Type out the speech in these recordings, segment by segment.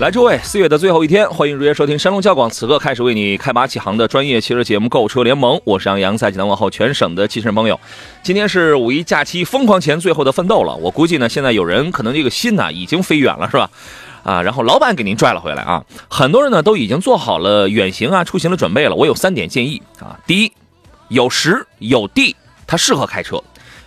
来，诸位，四月的最后一天，欢迎如约收听山东交广此刻开始为你开拔启航的专业汽车节目《购车联盟》，我是杨洋，在济南问候全省的汽车朋友。今天是五一假期疯狂前最后的奋斗了，我估计呢，现在有人可能这个心呢已经飞远了，是吧？啊，然后老板给您拽了回来啊，很多人呢都已经做好了远行啊、出行的准备了。我有三点建议啊，第一，有时有地，它适合开车，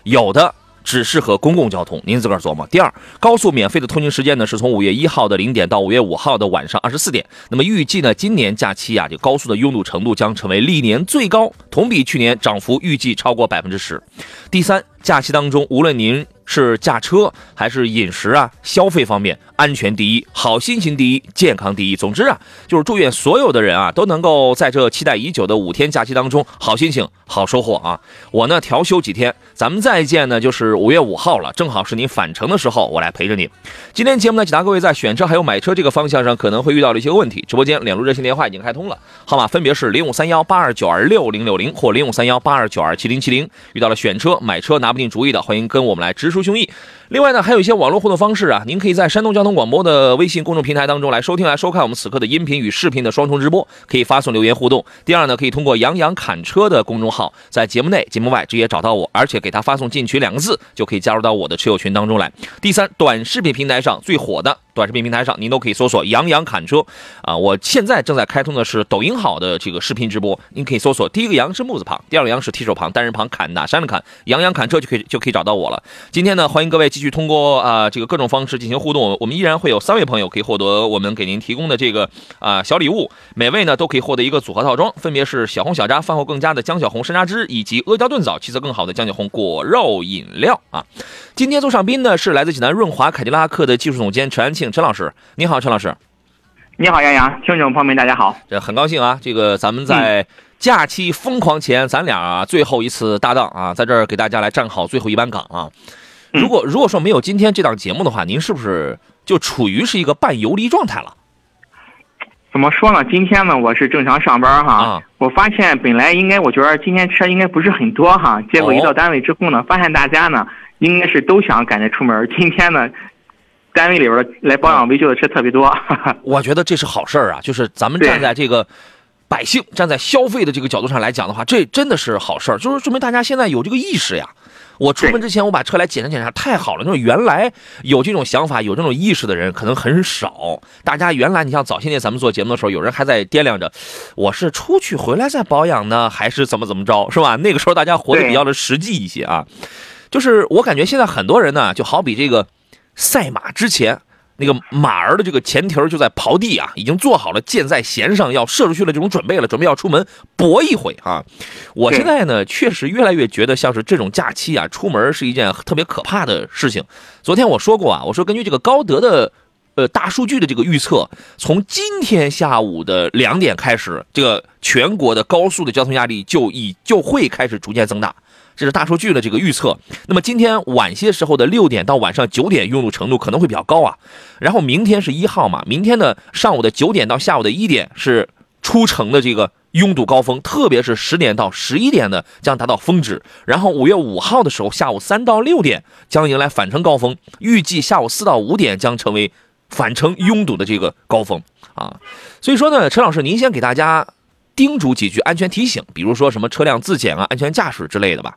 有的。只适合公共交通，您自个儿琢磨。第二，高速免费的通行时间呢，是从五月一号的零点到五月五号的晚上二十四点。那么预计呢，今年假期啊，就高速的拥堵程度将成为历年最高，同比去年涨幅预计超过百分之十。第三，假期当中，无论您是驾车还是饮食啊，消费方面，安全第一，好心情第一，健康第一。总之啊，就是祝愿所有的人啊，都能够在这期待已久的五天假期当中，好心情，好收获啊。我呢调休几天。咱们再见呢，就是五月五号了，正好是你返程的时候，我来陪着你。今天节目呢，解答各位在选车还有买车这个方向上可能会遇到的一些问题。直播间两路热线电话已经开通了，号码分别是零五三幺八二九二六零六零或零五三幺八二九二七零七零。遇到了选车买车拿不定主意的，欢迎跟我们来直抒胸臆。另外呢，还有一些网络互动方式啊，您可以在山东交通广播的微信公众平台当中来收听、来收看我们此刻的音频与视频的双重直播，可以发送留言互动。第二呢，可以通过杨洋侃车的公众号，在节目内、节目外直接找到我，而且给他发送进群两。个字就可以加入到我的车友群当中来。第三，短视频平台上最火的。短视频平台上，您都可以搜索“杨洋侃车”啊！我现在正在开通的是抖音好的这个视频直播，您可以搜索第一个“杨”是木字旁，第二个“杨”是提手旁，单人旁，砍哪山的砍，杨洋侃车就可以就可以找到我了。今天呢，欢迎各位继续通过啊这个各种方式进行互动，我们依然会有三位朋友可以获得我们给您提供的这个啊小礼物，每位呢都可以获得一个组合套装，分别是小红小扎饭后更加的姜小红山楂汁，以及阿胶炖枣气色更好的姜小红果肉饮料啊。今天做上宾呢是来自济南润华凯迪拉克的技术总监陈安庆陈老师，你好，陈老师。你好，杨洋，听众朋友们，大家好。这很高兴啊，这个咱们在假期疯狂前，咱俩最后一次搭档啊，在这儿给大家来站好最后一班岗啊。如果如果说没有今天这档节目的话，您是不是就处于是一个半游离状态了？怎么说呢？今天呢，我是正常上班哈。我发现本来应该，我觉得今天车应该不是很多哈。结果一到单位之后呢，发现大家呢，应该是都想赶着出门。今天呢。单位里边来保养维修的车特别多，我觉得这是好事儿啊！就是咱们站在这个百姓、站在消费的这个角度上来讲的话，这真的是好事儿，就是说明大家现在有这个意识呀。我出门之前我把车来检查检查，太好了！就是原来有这种想法、有这种意识的人可能很少。大家原来你像早些年咱们做节目的时候，有人还在掂量着，我是出去回来再保养呢，还是怎么怎么着，是吧？那个时候大家活得比较的实际一些啊。就是我感觉现在很多人呢，就好比这个。赛马之前，那个马儿的这个前蹄儿就在刨地啊，已经做好了箭在弦上要射出去的这种准备了，准备要出门搏一回啊。我现在呢，确实越来越觉得像是这种假期啊，出门是一件特别可怕的事情。昨天我说过啊，我说根据这个高德的呃大数据的这个预测，从今天下午的两点开始，这个全国的高速的交通压力就已就会开始逐渐增大。这是大数据的这个预测。那么今天晚些时候的六点到晚上九点，拥堵程度可能会比较高啊。然后明天是一号嘛，明天的上午的九点到下午的一点是出城的这个拥堵高峰，特别是十点到十一点的将达到峰值。然后五月五号的时候，下午三到六点将迎来返程高峰，预计下午四到五点将成为返程拥堵的这个高峰啊。所以说呢，陈老师，您先给大家叮嘱几句安全提醒，比如说什么车辆自检啊、安全驾驶之类的吧。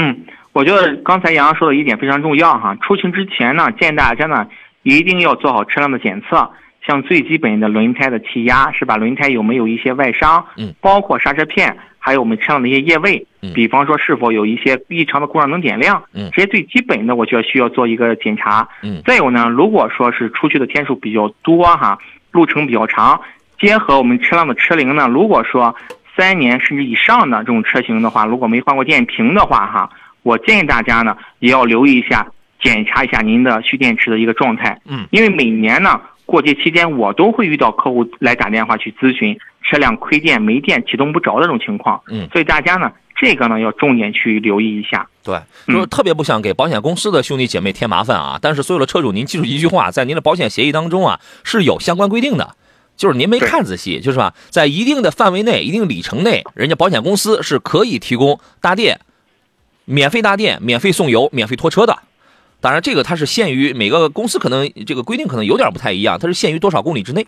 嗯，我觉得刚才杨洋说的一点非常重要哈。出行之前呢，建议大家呢一定要做好车辆的检测，像最基本的轮胎的气压是吧？轮胎有没有一些外伤？嗯，包括刹车片。还有我们车辆的一些液位，比方说是否有一些异常的故障灯点亮，这些最基本的，我觉得需要做一个检查。再有呢，如果说是出去的天数比较多哈，路程比较长，结合我们车辆的车龄呢，如果说三年甚至以上的这种车型的话，如果没换过电瓶的话哈，我建议大家呢也要留意一下，检查一下您的蓄电池的一个状态。嗯，因为每年呢。过节期间，我都会遇到客户来打电话去咨询车辆亏电、没电、启动不着的这种情况。嗯，所以大家呢，这个呢要重点去留意一下。对，就是特别不想给保险公司的兄弟姐妹添麻烦啊。但是所有的车主，您记住一句话，在您的保险协议当中啊是有相关规定的，就是您没看仔细，就是吧，在一定的范围内、一定里程内，人家保险公司是可以提供搭电、免费搭电、免费送油、免费拖车的。当然，这个它是限于每个公司，可能这个规定可能有点不太一样，它是限于多少公里之内。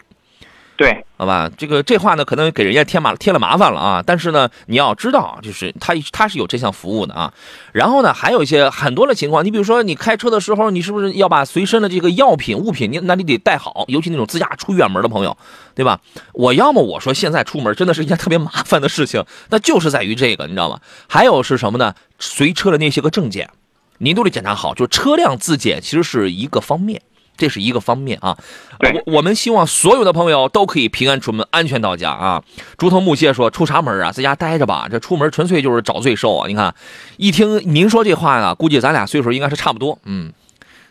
对，好吧，这个这话呢，可能给人家添麻添了麻烦了啊。但是呢，你要知道，就是他他是有这项服务的啊。然后呢，还有一些很多的情况，你比如说你开车的时候，你是不是要把随身的这个药品物品，你那你得带好，尤其那种自驾出远门的朋友，对吧？我要么我说现在出门真的是一件特别麻烦的事情，那就是在于这个，你知道吗？还有是什么呢？随车的那些个证件。您都得检查好，就车辆自检其实是一个方面，这是一个方面啊。我我们希望所有的朋友都可以平安出门，安全到家啊。竹头木屑说出啥门啊，在家待着吧。这出门纯粹就是找罪受啊。你看，一听您说这话呢，估计咱俩岁数应该是差不多，嗯，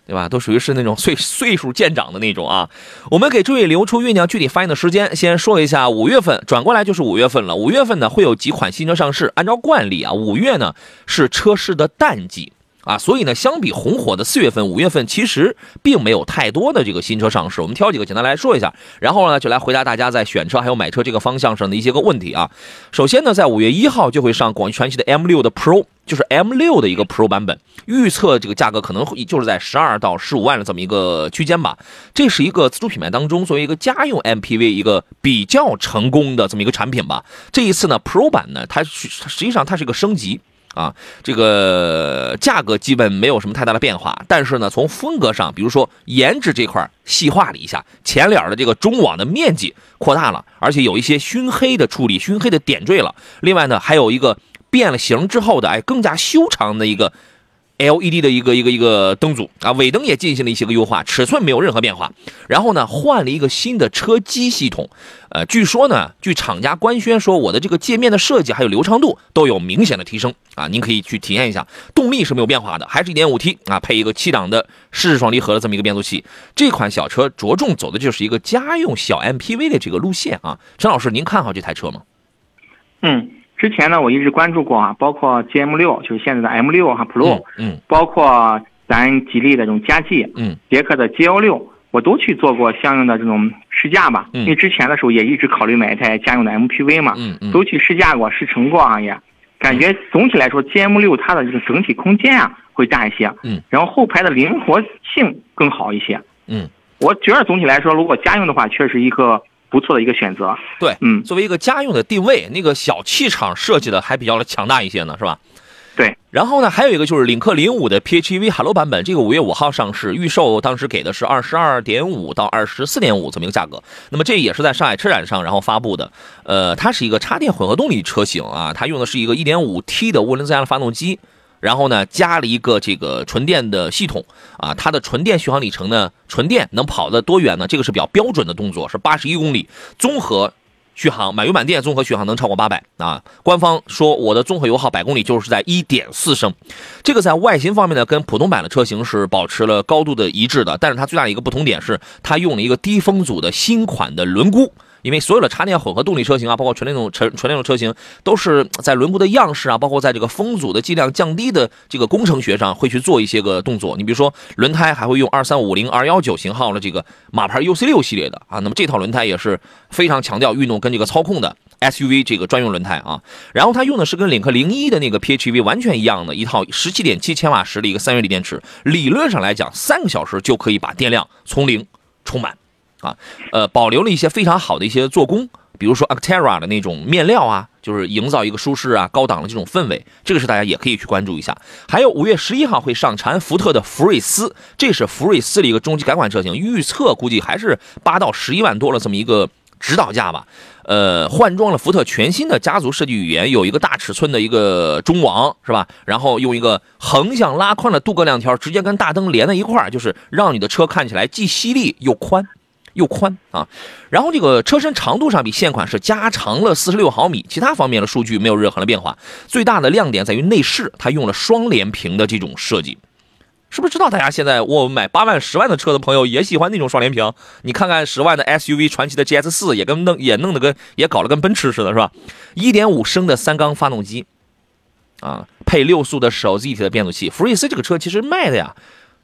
对吧？都属于是那种岁岁数渐长的那种啊。我们给诸位留出酝酿具体发言的时间，先说一下五月份，转过来就是五月份了。五月份呢会有几款新车上市，按照惯例啊，五月呢是车市的淡季。啊，所以呢，相比红火的四月份、五月份，其实并没有太多的这个新车上市。我们挑几个简单来说一下，然后呢，就来回答大家在选车还有买车这个方向上的一些个问题啊。首先呢，在五月一号就会上广汽传祺的 M 六的 Pro，就是 M 六的一个 Pro 版本，预测这个价格可能会就是在十二到十五万的这么一个区间吧。这是一个自主品牌当中作为一个家用 MPV 一个比较成功的这么一个产品吧。这一次呢，Pro 版呢，它实际上它是一个升级。啊，这个价格基本没有什么太大的变化，但是呢，从风格上，比如说颜值这块细化了一下，前脸的这个中网的面积扩大了，而且有一些熏黑的处理，熏黑的点缀了。另外呢，还有一个变了形之后的，哎，更加修长的一个。LED 的一个一个一个灯组啊，尾灯也进行了一些个优化，尺寸没有任何变化。然后呢，换了一个新的车机系统，呃，据说呢，据厂家官宣说，我的这个界面的设计还有流畅度都有明显的提升啊，您可以去体验一下。动力是没有变化的，还是一点五 T 啊，配一个七档的湿式双离合的这么一个变速器。这款小车着重走的就是一个家用小 MPV 的这个路线啊。陈老师，您看好这台车吗？嗯。之前呢，我一直关注过啊，包括 G M 六，就是现在的 M 六哈 Pro，嗯，包括咱吉利的这种佳际，嗯，别克的 G L 六，我都去做过相应的这种试驾吧。因为之前的时候也一直考虑买一台家用的 M P V 嘛，嗯嗯，都去试驾过，试乘过啊，也感觉总体来说 G M 六它的这个整体空间啊会大一些，嗯，然后后排的灵活性更好一些，嗯，我觉得总体来说，如果家用的话，确实一个。不错的一个选择，对，嗯，作为一个家用的定位，那个小气场设计的还比较的强大一些呢，是吧？对。然后呢，还有一个就是领克零五的 PHEV Hello 版本，这个五月五号上市，预售当时给的是二十二点五到二十四点五这么一个价格。那么这也是在上海车展上然后发布的，呃，它是一个插电混合动力车型啊，它用的是一个一点五 T 的涡轮增压的发动机。然后呢，加了一个这个纯电的系统啊，它的纯电续航里程呢，纯电能跑的多远呢？这个是比较标准的动作，是八十一公里，综合续航满油满电综合续航能超过八百啊。官方说我的综合油耗百公里就是在一点四升，这个在外形方面呢，跟普通版的车型是保持了高度的一致的，但是它最大的一个不同点是，它用了一个低风阻的新款的轮毂。因为所有的插电混合动力车型啊，包括纯电动纯纯电动车型，都是在轮毂的样式啊，包括在这个风阻的剂量降低的这个工程学上，会去做一些个动作。你比如说，轮胎还会用二三五零二幺九型号的这个马牌 UC 六系列的啊，那么这套轮胎也是非常强调运动跟这个操控的 SUV 这个专用轮胎啊。然后它用的是跟领克零一的那个 PHEV 完全一样的一套十七点七千瓦时的一个三元锂电池，理论上来讲，三个小时就可以把电量从零充满。啊，呃，保留了一些非常好的一些做工，比如说 Actera 的那种面料啊，就是营造一个舒适啊、高档的这种氛围，这个是大家也可以去关注一下。还有五月十一号会上产福特的福睿斯，这是福睿斯的一个中级改款车型，预测估计还是八到十一万多了这么一个指导价吧。呃，换装了福特全新的家族设计语言，有一个大尺寸的一个中网，是吧？然后用一个横向拉宽的镀铬亮条，直接跟大灯连在一块儿，就是让你的车看起来既犀利又宽，又宽啊。然后这个车身长度上比现款是加长了四十六毫米，其他方面的数据没有任何的变化。最大的亮点在于内饰，它用了双联屏的这种设计。是不是知道大家现在我买八万、十万的车的朋友也喜欢那种双联屏？你看看十万的 SUV 传奇的 GS 四也跟弄也弄得跟也搞得跟奔驰似的，是吧？一点五升的三缸发动机，啊，配六速的手自一体的变速器。福睿斯这个车其实卖的呀，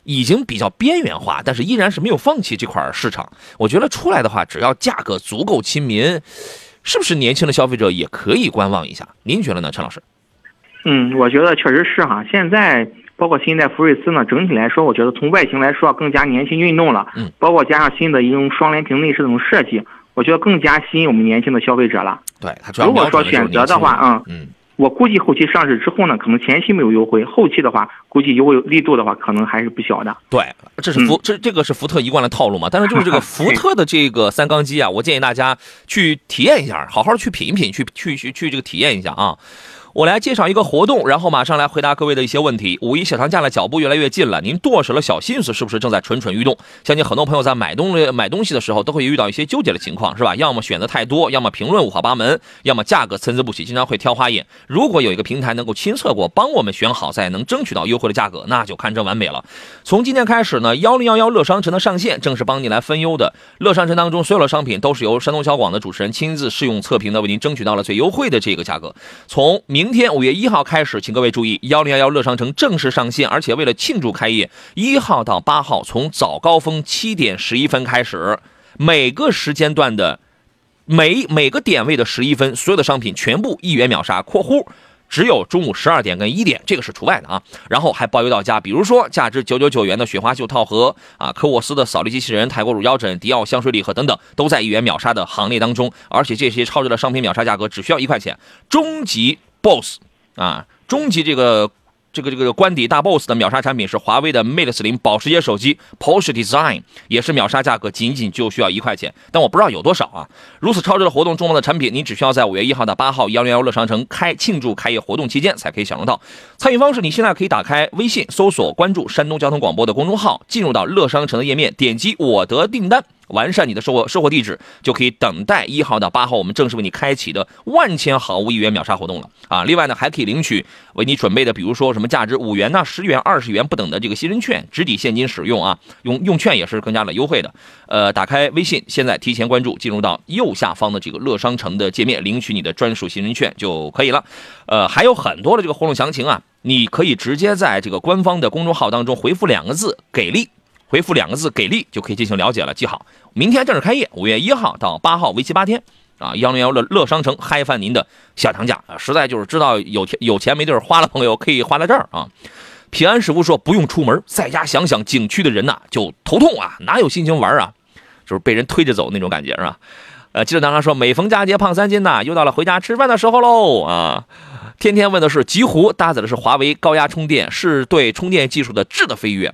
已经比较边缘化，但是依然是没有放弃这块市场。我觉得出来的话，只要价格足够亲民，是不是年轻的消费者也可以观望一下？您觉得呢，陈老师？嗯，我觉得确实是哈，现在。包括新一代福睿斯呢，整体来说，我觉得从外形来说更加年轻运动了。嗯，包括加上新的一种双联屏内饰这种设计，我觉得更加吸引我们年轻的消费者了。对，如果说选择的话，嗯嗯，我估计后期上市之后呢，可能前期没有优惠，后期的话，估计优惠力度的话，可能还是不小的。对，这是福这这个是福特一贯的套路嘛。但是就是这个 福特的这个三缸机啊，我建议大家去体验一下，好好去品一品，去去去去这个体验一下啊。我来介绍一个活动，然后马上来回答各位的一些问题。五一小长假的脚步越来越近了，您剁手了小心思是不是正在蠢蠢欲动？相信很多朋友在买东西买东西的时候都会遇到一些纠结的情况，是吧？要么选择太多，要么评论五花八门，要么价格参差不齐，经常会挑花眼。如果有一个平台能够亲测过，帮我们选好，再能争取到优惠的价格，那就堪称完美了。从今天开始呢，幺零幺幺乐商城的上线，正是帮你来分忧的。乐商城当中所有的商品都是由山东小广的主持人亲自试用测评的，为您争取到了最优惠的这个价格。从明明天五月一号。开始，请各位注意，幺零幺幺乐商城正式上线，而且为了庆祝开业，一号到八号从早高峰七点十一分开始，每个时间段的每每个点位的十一分，所有的商品全部一元秒杀（括弧只有中午十二点跟一点，这个是除外的啊）。然后还包邮到家，比如说价值九九九元的雪花秀套盒啊，科沃斯的扫地机器人、泰国乳腰枕、迪奥香水礼盒等等，都在一元秒杀的行列当中。而且这些超值的商品秒杀价格只需要一块钱，终极 BOSS。啊，终极这个这个这个官邸大 boss 的秒杀产品是华为的 Mate 四零保时捷手机 Porsche Design，也是秒杀价格仅仅就需要一块钱，但我不知道有多少啊。如此超值的活动，重磅的产品，你只需要在五月一号到八号幺零幺乐商城开庆祝开业活动期间才可以享受到。参与方式，你现在可以打开微信搜索关注山东交通广播的公众号，进入到乐商城的页面，点击我得订单。完善你的售货售货地址，就可以等待一号到八号我们正式为你开启的万千好物一元秒杀活动了啊！另外呢，还可以领取为你准备的，比如说什么价值五元呐、十元、二十元不等的这个新人券，直抵现金使用啊，用用券也是更加的优惠的。呃，打开微信，现在提前关注，进入到右下方的这个乐商城的界面，领取你的专属新人券就可以了。呃，还有很多的这个活动详情啊，你可以直接在这个官方的公众号当中回复两个字“给力”。回复两个字“给力”就可以进行了解了。记好，明天正式开业，五月一号到八号，为期八天啊！幺零幺乐乐商城嗨翻您的小长假啊！实在就是知道有钱有钱没地儿花的朋友，可以花在这儿啊！平安师傅说不用出门，在家想想景区的人呐就头痛啊，哪有心情玩啊？就是被人推着走那种感觉是吧？呃，记者当然说每逢佳节胖三斤呐，又到了回家吃饭的时候喽啊！天天问的是极狐搭载的是华为高压充电，是对充电技术的质的飞跃。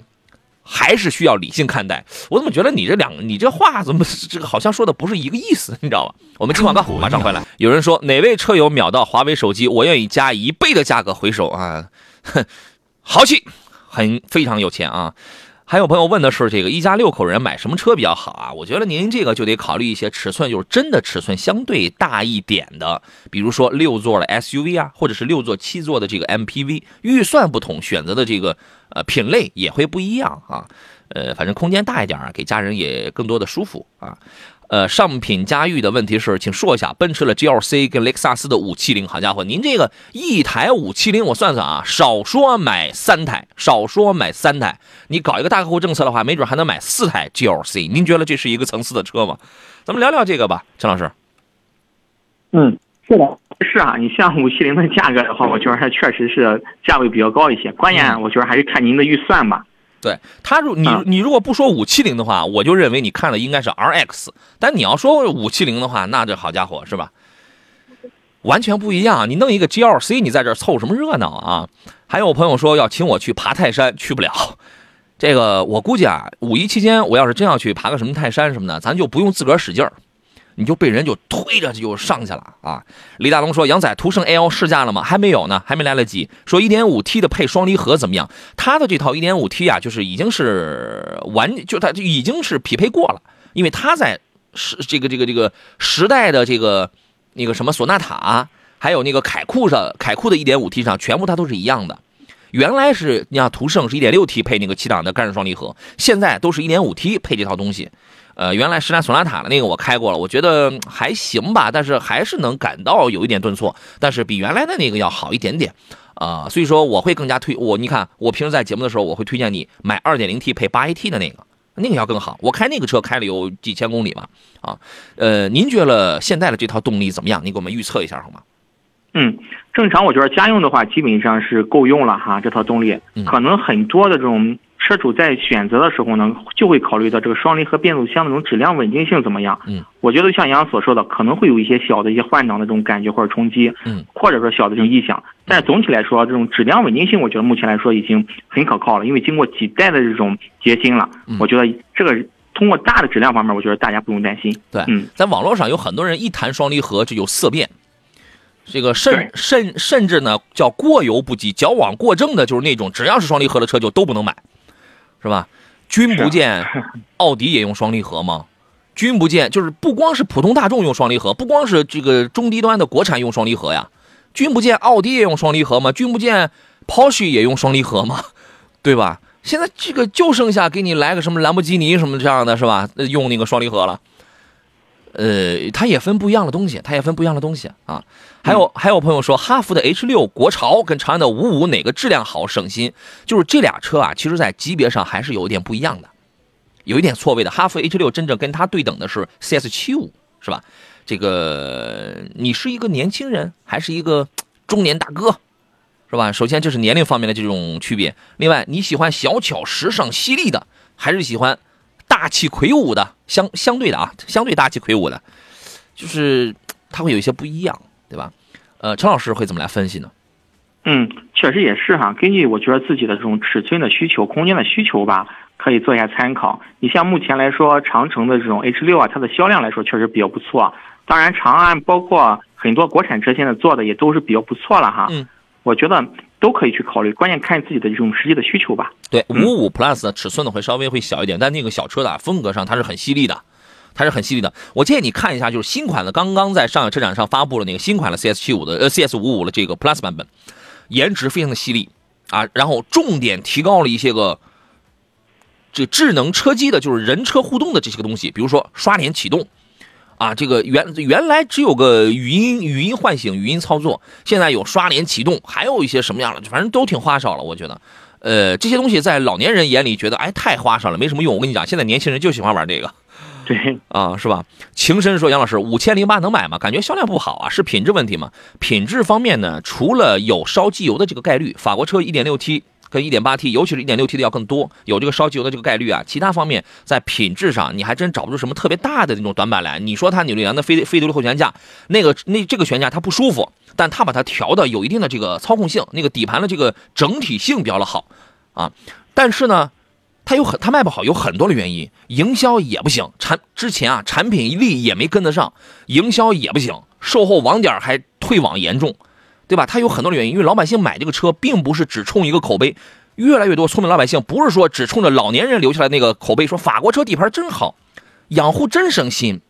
还是需要理性看待。我怎么觉得你这两，你这话怎么这个好像说的不是一个意思，你知道吧？我们听广告，马上回来。有人说哪位车友秒到华为手机，我愿意加一倍的价格回收啊！哼，豪气，很非常有钱啊。还有朋友问的是这个一家六口人买什么车比较好啊？我觉得您这个就得考虑一些尺寸，就是真的尺寸相对大一点的，比如说六座的 SUV 啊，或者是六座七座的这个 MPV。预算不同，选择的这个呃品类也会不一样啊。呃，反正空间大一点啊，给家人也更多的舒服啊。呃，上品家喻的问题是，请说一下奔驰的 GLC 跟雷克萨斯的五七零。好家伙，您这个一台五七零，我算算啊，少说买三台，少说买三台。你搞一个大客户政策的话，没准还能买四台 GLC。您觉得这是一个层次的车吗？咱们聊聊这个吧，陈老师。嗯，是的，是啊。你像五七零的价格的话，我觉得它确实是价位比较高一些。关键我觉得还是看您的预算吧。对他，如你你如果不说五七零的话，我就认为你看的应该是 RX。但你要说五七零的话，那这好家伙是吧？完全不一样。你弄一个 GLC，你在这凑什么热闹啊？还有朋友说要请我去爬泰山，去不了。这个我估计啊，五一期间我要是真要去爬个什么泰山什么的，咱就不用自个儿使劲儿，你就被人就推着就上去了啊！李大龙说：“杨仔，途胜 L 试驾了吗？还没有呢，还没来得及。说 1.5T 的配双离合怎么样？他的这套 1.5T 啊，就是已经是完，就他已经是匹配过了，因为他在时这个这个这个时代的这个那个什么索纳塔，还有那个凯酷上，凯酷的 1.5T 上，全部它都是一样的。原来是你像途胜是 1.6T 配那个七档的干式双离合，现在都是一点五 T 配这套东西。”呃，原来时代索纳塔的那个我开过了，我觉得还行吧，但是还是能感到有一点顿挫，但是比原来的那个要好一点点，啊，所以说我会更加推我，你看我平时在节目的时候，我会推荐你买 2.0T 配 8AT 的那个，那个要更好。我开那个车开了有几千公里吧，啊，呃，您觉得现在的这套动力怎么样？你给我们预测一下好吗？嗯，正常我觉得家用的话基本上是够用了哈，这套动力，可能很多的这种。车主在选择的时候呢，就会考虑到这个双离合变速箱的这种质量稳定性怎么样。嗯，我觉得像杨所说的，可能会有一些小的一些换挡的这种感觉或者冲击。嗯，或者说小的这种异响，但是总体来说，这种质量稳定性，我觉得目前来说已经很可靠了，因为经过几代的这种结晶了。我觉得这个通过大的质量方面，我觉得大家不用担心。对，嗯，在网络上有很多人一谈双离合就有色变，这个甚甚甚至呢叫过犹不及，矫枉过正的，就是那种只要是双离合的车就都不能买。是吧？君不见，奥迪也用双离合吗？君不见，就是不光是普通大众用双离合，不光是这个中低端的国产用双离合呀。君不见，奥迪也用双离合吗？君不见，Porsche 也用双离合吗？对吧？现在这个就剩下给你来个什么兰博基尼什么这样的是吧？用那个双离合了。呃，它也分不一样的东西，它也分不一样的东西啊。还有还有朋友说，哈弗的 H 六国潮跟长安的五五哪个质量好省心？就是这俩车啊，其实在级别上还是有一点不一样的，有一点错位的。哈弗 H 六真正跟它对等的是 CS 七五，是吧？这个你是一个年轻人还是一个中年大哥，是吧？首先这是年龄方面的这种区别。另外，你喜欢小巧、时尚、犀利的，还是喜欢？大气魁梧的，相相对的啊，相对大气魁梧的，就是它会有一些不一样，对吧？呃，陈老师会怎么来分析呢？嗯，确实也是哈，根据我觉得自己的这种尺寸的需求、空间的需求吧，可以做一下参考。你像目前来说，长城的这种 H 六啊，它的销量来说确实比较不错。当然，长安包括很多国产车现在做的也都是比较不错了哈。嗯，我觉得。都可以去考虑，关键看自己的这种实际的需求吧。对，五五 Plus 的尺寸呢会稍微会小一点，但那个小车的风格上它是很犀利的，它是很犀利的。我建议你看一下，就是新款的刚刚在上海车展上发布了那个新款的 CS 七五的呃 CS 五五的这个 Plus 版本，颜值非常的犀利啊，然后重点提高了一些个这智能车机的，就是人车互动的这些个东西，比如说刷脸启动。啊，这个原原来只有个语音语音唤醒、语音操作，现在有刷脸启动，还有一些什么样的，反正都挺花哨了。我觉得，呃，这些东西在老年人眼里觉得，哎，太花哨了，没什么用。我跟你讲，现在年轻人就喜欢玩这个，对，啊，是吧？情深说，杨老师，五千零八能买吗？感觉销量不好啊，是品质问题吗？品质方面呢，除了有烧机油的这个概率，法国车一点六 T。跟 1.8T，尤其是 1.6T 的要更多，有这个烧机油的这个概率啊。其他方面在品质上，你还真找不出什么特别大的那种短板来。你说它扭力梁的非非独立后悬架，那个那这个悬架它不舒服，但它把它调的有一定的这个操控性，那个底盘的这个整体性比较的好啊。但是呢，它有很它卖不好，有很多的原因，营销也不行，产之前啊产品力也没跟得上，营销也不行，售后网点还退网严重。对吧？它有很多的原因，因为老百姓买这个车，并不是只冲一个口碑。越来越多聪明老百姓，不是说只冲着老年人留下来那个口碑，说法国车底盘真好，养护真省心。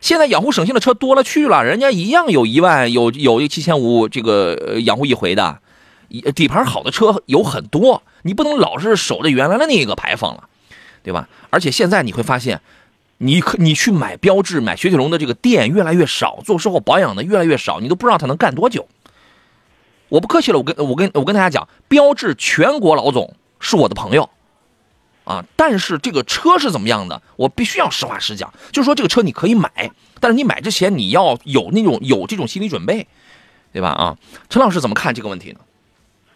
现在养护省心的车多了去了，人家一样有一万，有有一七千五这个养护一回的，底盘好的车有很多，你不能老是守着原来的那个牌坊了，对吧？而且现在你会发现，你可你去买标致、买雪铁龙的这个店越来越少，做售后保养的越来越少，你都不知道它能干多久。我不客气了，我跟我跟我跟大家讲，标致全国老总是我的朋友，啊，但是这个车是怎么样的，我必须要实话实讲，就是说这个车你可以买，但是你买之前你要有那种有这种心理准备，对吧？啊，陈老师怎么看这个问题呢？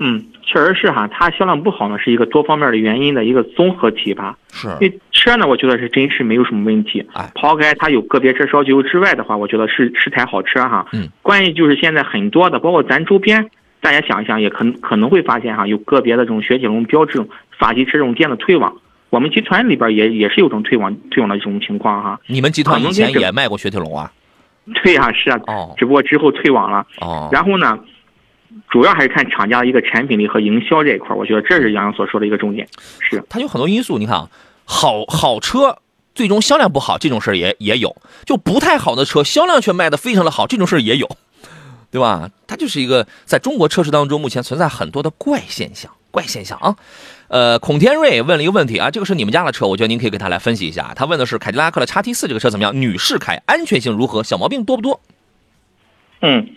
嗯，确实是哈，它销量不好呢，是一个多方面的原因的一个综合体吧。是，因为车呢，我觉得是真是没有什么问题。哎，抛开它有个别车烧机油之外的话，我觉得是是台好车哈。嗯，关键就是现在很多的，包括咱周边。大家想一想，也可可能会发现哈，有个别的这种雪铁龙标志法系车这种店的退网，我们集团里边也也是有种退网退网的这种情况哈。你们集团以前也卖过雪铁龙啊？对呀，是啊。哦。只不过之后退网了。哦。然后呢，主要还是看厂家的一个产品力和营销这一块，我觉得这是杨洋所说的一个重点。是。它有很多因素，你看啊，好好车最终销量不好，这种事儿也也有；就不太好的车销量却卖的非常的好，这种事儿也有，对吧？它就是一个在中国车市当中目前存在很多的怪现象，怪现象啊。呃，孔天瑞问了一个问题啊，这个是你们家的车，我觉得您可以给他来分析一下。他问的是凯迪拉克的叉 T 四这个车怎么样？女士开，安全性如何？小毛病多不多？嗯，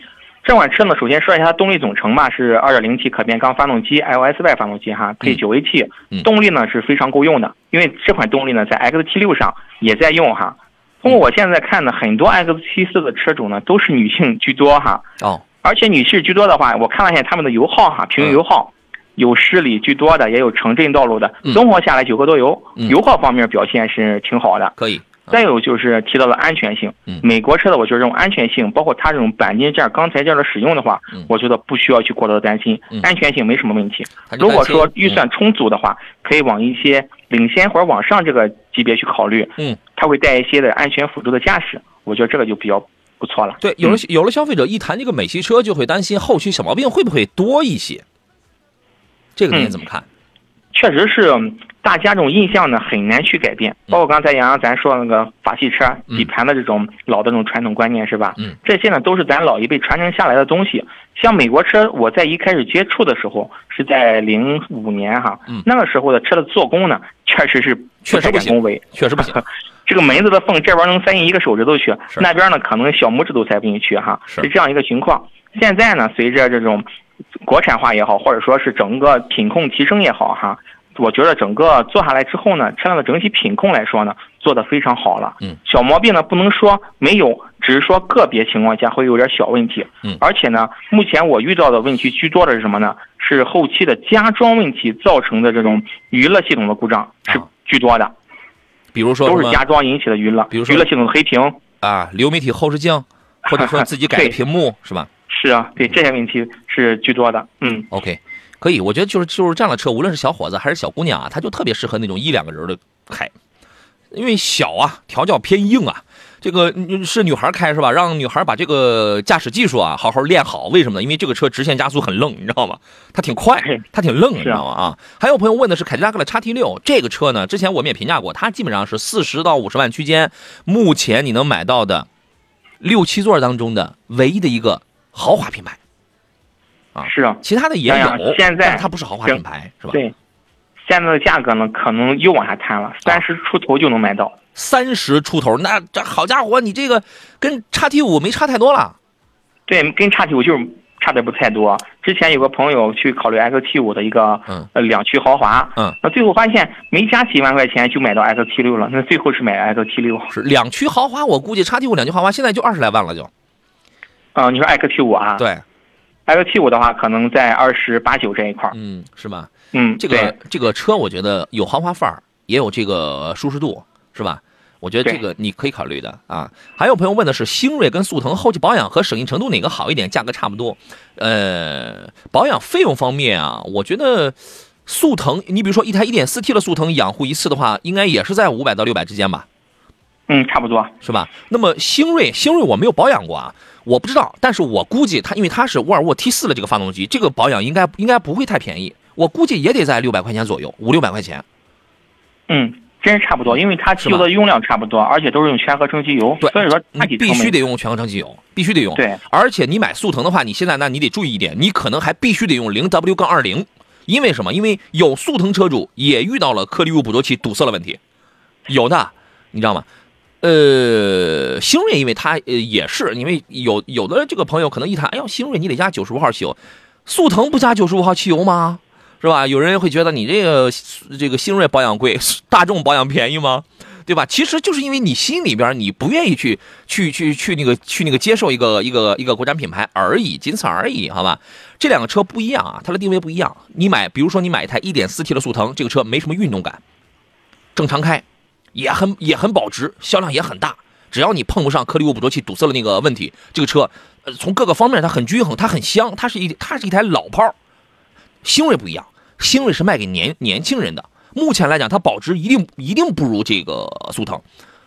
这款车呢，首先说一下它动力总成吧，是 2.0T 可变缸发动机，LSY 发动机哈，配 9AT，动力呢是非常够用的。因为这款动力呢，在 XT6 上也在用哈。通过我现在看呢，很多 X 七四的车主呢都是女性居多哈。哦。而且女士居多的话，我看了一下他们的油耗哈，平均油耗。有市里居多的，也有城镇道路的，综合下来九个多油，油耗方面表现是挺好的。可以。再有就是提到了安全性，美国车的我觉得这种安全性，包括它这种钣金件、钢材件的使用的话，我觉得不需要去过多的担心，安全性没什么问题。如果说预算充足的话，可以往一些领先或者往上这个级别去考虑。嗯，它会带一些的安全辅助的驾驶，我觉得这个就比较不错了。对，有了有了消费者一谈这个美系车，就会担心后期小毛病会不会多一些。这个您怎么看？确实是大家这种印象呢很难去改变，包括刚才杨洋咱说那个法系车底盘的这种老的这种传统观念是吧？嗯，这些呢都是咱老一辈传承下来的东西。像美国车，我在一开始接触的时候是在零五年哈，那个时候的车的做工呢确实是确实不行，确实不行。这个门子的缝这边能塞进一个手指头去，那边呢可能小拇指都塞不进去哈，是这样一个情况。现在呢，随着这种。国产化也好，或者说是整个品控提升也好，哈，我觉得整个做下来之后呢，车辆的整体品控来说呢，做的非常好了。嗯，小毛病呢不能说没有，只是说个别情况下会有点小问题。嗯，而且呢，目前我遇到的问题居多的是什么呢？是后期的加装问题造成的这种娱乐系统的故障是居多的。比如说都是加装引起的娱乐，比如说娱乐系统的黑屏啊，流媒体后视镜，或者说 自己改的屏幕是吧？是啊，对这些问题是居多的。嗯，OK，可以，我觉得就是就是这样的车，无论是小伙子还是小姑娘啊，他就特别适合那种一两个人的开，因为小啊，调教偏硬啊，这个是女孩开是吧？让女孩把这个驾驶技术啊好好练好，为什么呢？因为这个车直线加速很愣，你知道吗？它挺快，它挺愣，你知道吗？啊，还有朋友问的是凯迪拉克的叉 T 六这个车呢，之前我们也评价过，它基本上是四十到五十万区间，目前你能买到的六七座当中的唯一的一个。豪华品牌，啊是啊，其他的也有，现在它不是豪华品牌，是吧？对，现在的价格呢，可能又往下探了，三十出头就能买到。三十出头，那这好家伙，你这个跟叉 T 五没差太多了。对，跟叉 T 五就是差的不太多。之前有个朋友去考虑 X T 五的一个呃两驱豪华，嗯，那最后发现没加几万块钱就买到 X T 六了，那最后是买 X T 六。是两驱豪华，我估计叉 T 五两驱豪华现在就二十来万了就。嗯，你说 X T 五啊？对，X T 五的话，可能在二十八九这一块儿嗯，是吧？嗯，这个这个车，我觉得有豪华范儿，也有这个舒适度，是吧？我觉得这个你可以考虑的啊。还有朋友问的是，星瑞跟速腾后期保养和省心程度哪个好一点？价格差不多。呃，保养费用方面啊，我觉得速腾，你比如说一台 1.4T 的速腾养护一次的话，应该也是在五百到六百之间吧？嗯，差不多是吧？那么星瑞，星瑞我没有保养过啊。我不知道，但是我估计它，因为它是沃尔沃 T 四的这个发动机，这个保养应该应该不会太便宜，我估计也得在六百块钱左右，五六百块钱。嗯，真是差不多，因为它机油的用量差不多，而且都是用全合成机油，对，所以说必须得用全合成机油，必须得用。对，而且你买速腾的话，你现在那你得注意一点，你可能还必须得用零 W 杠二零，因为什么？因为有速腾车主也遇到了颗粒物捕捉器堵塞的问题，有的，你知道吗？呃，星瑞，因为它呃也是，因为有有的这个朋友可能一谈，哎呦，星瑞你得加九十五号汽油，速腾不加九十五号汽油吗？是吧？有人会觉得你这个这个星瑞保养贵，大众保养便宜吗？对吧？其实就是因为你心里边你不愿意去去去去那个去那个接受一个一个一个国产品牌而已，仅此而已，好吧？这两个车不一样啊，它的定位不一样。你买，比如说你买一台 1.4T 的速腾，这个车没什么运动感，正常开。也很也很保值，销量也很大。只要你碰不上颗粒物捕捉器堵塞了那个问题，这个车，呃，从各个方面它很均衡，它很香，它是一它是一台老炮儿。星瑞不一样，星瑞是卖给年年轻人的，目前来讲，它保值一定一定不如这个速腾，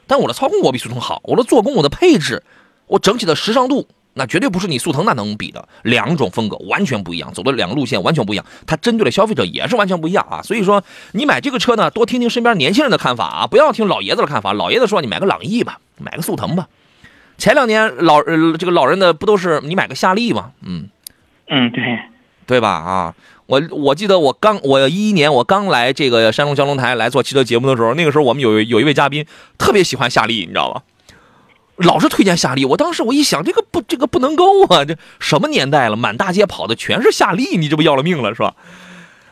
但我的操控我比速腾好，我的做工、我的配置、我整体的时尚度，那绝对不是你速腾那能比的。两种风格完全不一样，走的两个路线完全不一样，它针对的消费者也是完全不一样啊。所以说，你买这个车呢，多听听身边年轻人的看法啊，不要听老爷子的看法。老爷子说你买个朗逸吧，买个速腾吧。前两年老呃这个老人的不都是你买个夏利吗？嗯嗯，对对吧？啊。我我记得我刚我一一年我刚来这个山东交通台来做汽车节目的时候，那个时候我们有有一位嘉宾特别喜欢夏利，你知道吧？老是推荐夏利。我当时我一想，这个不这个不能够啊！这什么年代了，满大街跑的全是夏利，你这不要了命了是吧？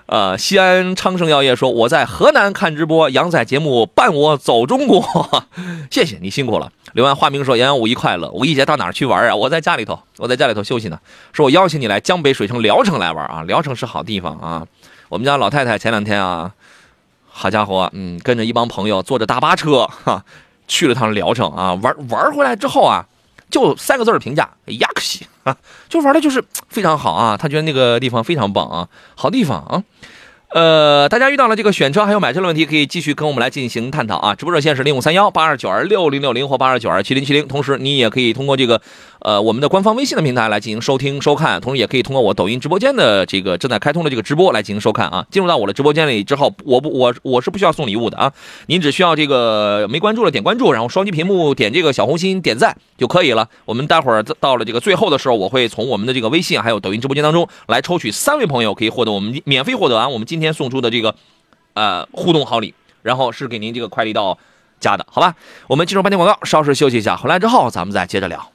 呃，西安昌盛药业说我在河南看直播，杨仔节目伴我走中国，谢谢你辛苦了。刘安化名说杨洋五一快乐，五一节到哪去玩啊？我在家里头，我在家里头休息呢。说我邀请你来江北水城聊城来玩啊，聊城是好地方啊。我们家老太太前两天啊，好家伙，嗯，跟着一帮朋友坐着大巴车哈去了趟聊城啊，玩玩回来之后啊。就三个字的评价，亚克西啊，就玩的就是非常好啊，他觉得那个地方非常棒啊，好地方啊。呃，大家遇到了这个选车还有买车的问题，可以继续跟我们来进行探讨啊。直播热线是零五三幺八二九二六零六零或八二九二七零七零。同时，你也可以通过这个呃我们的官方微信的平台来进行收听收看，同时也可以通过我抖音直播间的这个正在开通的这个直播来进行收看啊。进入到我的直播间里之后，我不我我是不需要送礼物的啊，您只需要这个没关注的点关注，然后双击屏幕点这个小红心点赞就可以了。我们待会儿到了这个最后的时候，我会从我们的这个微信还有抖音直播间当中来抽取三位朋友，可以获得我们免费获得啊我们今天送出的这个。呃，互动好礼，然后是给您这个快递到家的，好吧？我们进入半天广告，稍事休息一下，回来之后咱们再接着聊。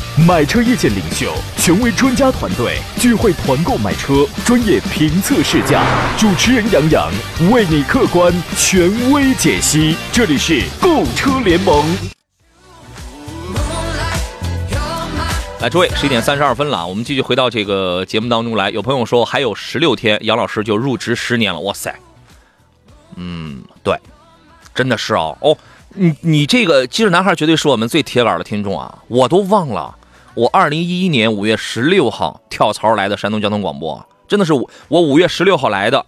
买车意见领袖，权威专家团队聚会团购买车，专业评测试驾，主持人杨洋为你客观权威解析。这里是购车联盟。来，诸位，十一点三十二分了，我们继续回到这个节目当中来。有朋友说还有十六天，杨老师就入职十年了，哇塞！嗯，对，真的是哦哦，你你这个机智男孩绝对是我们最铁杆的听众啊，我都忘了。我二零一一年五月十六号跳槽来的山东交通广播，真的是我我五月十六号来的，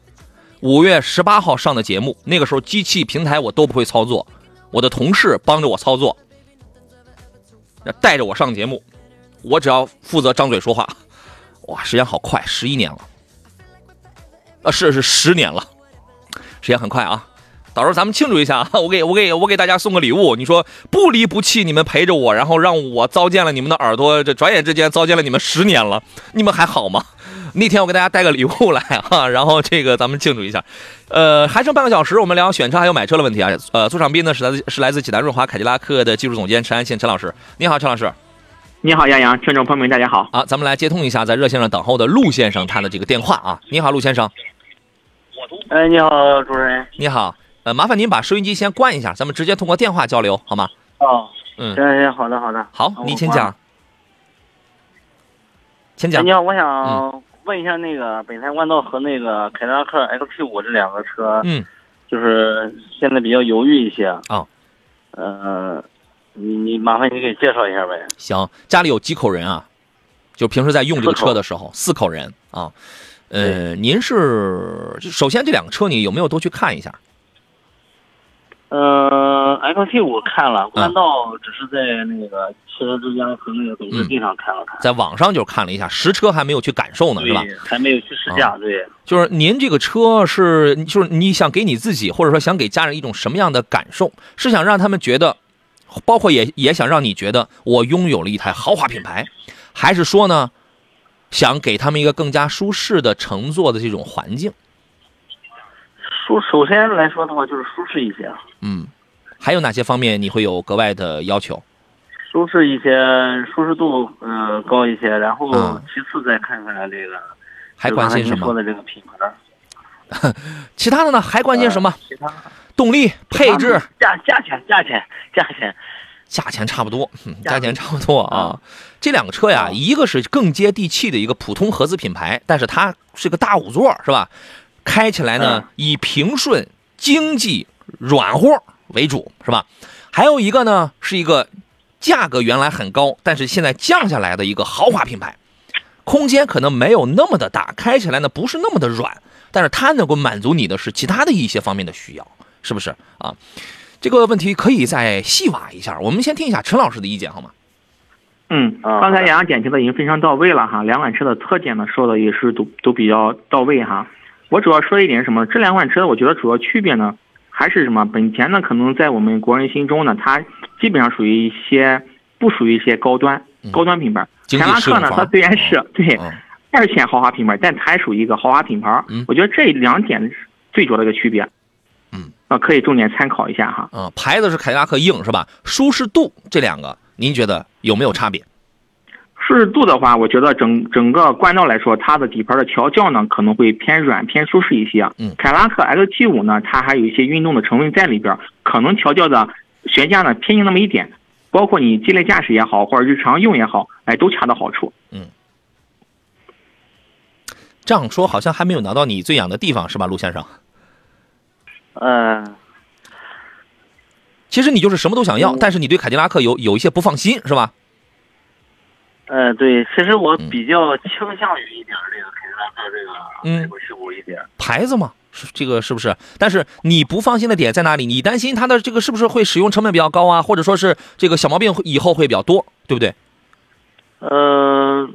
五月十八号上的节目。那个时候机器平台我都不会操作，我的同事帮着我操作，带着我上节目，我只要负责张嘴说话。哇，时间好快，十一年了，啊，是是十年了，时间很快啊。到时候咱们庆祝一下啊！我给我给我给大家送个礼物，你说不离不弃，你们陪着我，然后让我糟践了你们的耳朵，这转眼之间糟践了你们十年了，你们还好吗？那天我给大家带个礼物来哈，然后这个咱们庆祝一下。呃，还剩半个小时，我们聊选车还有买车的问题啊。呃，座上宾呢是来自是来自济南润华凯迪拉克的技术总监陈安信陈老师，你好，陈老师。你好，杨洋，听众朋友们，大家好。啊，咱们来接通一下在热线上等候的陆先生他的这个电话啊。你好，陆先生。哎，你好，主持人。你好。呃，麻烦您把收音机先关一下，咱们直接通过电话交流，好吗？哦，嗯，行行，好的好的。好，您请讲，请讲。你好，我想问一下，那个本田冠道和那个凯迪拉克 XT 五这两个车，嗯，就是现在比较犹豫一些啊。呃，你你麻烦你给介绍一下呗。行，家里有几口人啊？就平时在用这个车的时候，四口人啊。呃，您是首先这两个车你有没有都去看一下？嗯，XT 五看了，冠道只是在那个汽车之家和那个董事地上看了看，在网上就看了一下，实车还没有去感受呢，是吧？还没有去试驾，对。就是您这个车是，就是你想给你自己，或者说想给家人一种什么样的感受？是想让他们觉得，包括也也想让你觉得我拥有了一台豪华品牌，还是说呢，想给他们一个更加舒适的乘坐的这种环境？舒首先来说的话，就是舒适一些。嗯，还有哪些方面你会有格外的要求？舒适一些，舒适度嗯高一些，然后其次再看看这个，还关心什么？说的这个品牌。其他的呢？还关心什么？其他动力、配置、价价钱、价钱、价钱。价钱差不多，价钱差不多啊。这两个车呀，一个是更接地气的一个普通合资品牌，但是它是个大五座，是吧？开起来呢，以平顺、经济、软和为主，是吧？还有一个呢，是一个价格原来很高，但是现在降下来的一个豪华品牌，空间可能没有那么的大，开起来呢不是那么的软，但是它能够满足你的是其他的一些方面的需要，是不是啊？这个问题可以再细挖一下，我们先听一下陈老师的意见好吗？嗯，刚才杨洋点评的已经非常到位了哈，两款车的特点呢说的也是都都比较到位哈。我主要说一点是什么？这两款车我觉得主要区别呢？还是什么？本田呢？可能在我们国人心中呢，它基本上属于一些不属于一些高端高端品牌。凯拉克呢，它虽然是对二线豪华品牌，但它还属于一个豪华品牌。我觉得这两点最主要的一个区别。嗯，啊，可以重点参考一下哈。嗯，牌子是凯迪拉克硬是吧？舒适度这两个，您觉得有没有差别？舒适度的话，我觉得整整个冠道来说，它的底盘的调教呢可能会偏软偏舒适一些。嗯，凯拉克 XT5 呢，它还有一些运动的成分在里边，可能调教的悬架呢偏硬那么一点，包括你激烈驾驶也好，或者日常用也好，哎，都恰到好处。嗯，这样说好像还没有拿到你最痒的地方是吧，陆先生？嗯，其实你就是什么都想要，但是你对凯迪拉克有有一些不放心是吧？呃，对，其实我比较倾向于一点这个凯迪拉克这个嗯，事故一点牌子嘛，是这个是不是？但是你不放心的点在哪里？你担心它的这个是不是会使用成本比较高啊？或者说是这个小毛病以后会比较多，对不对？呃，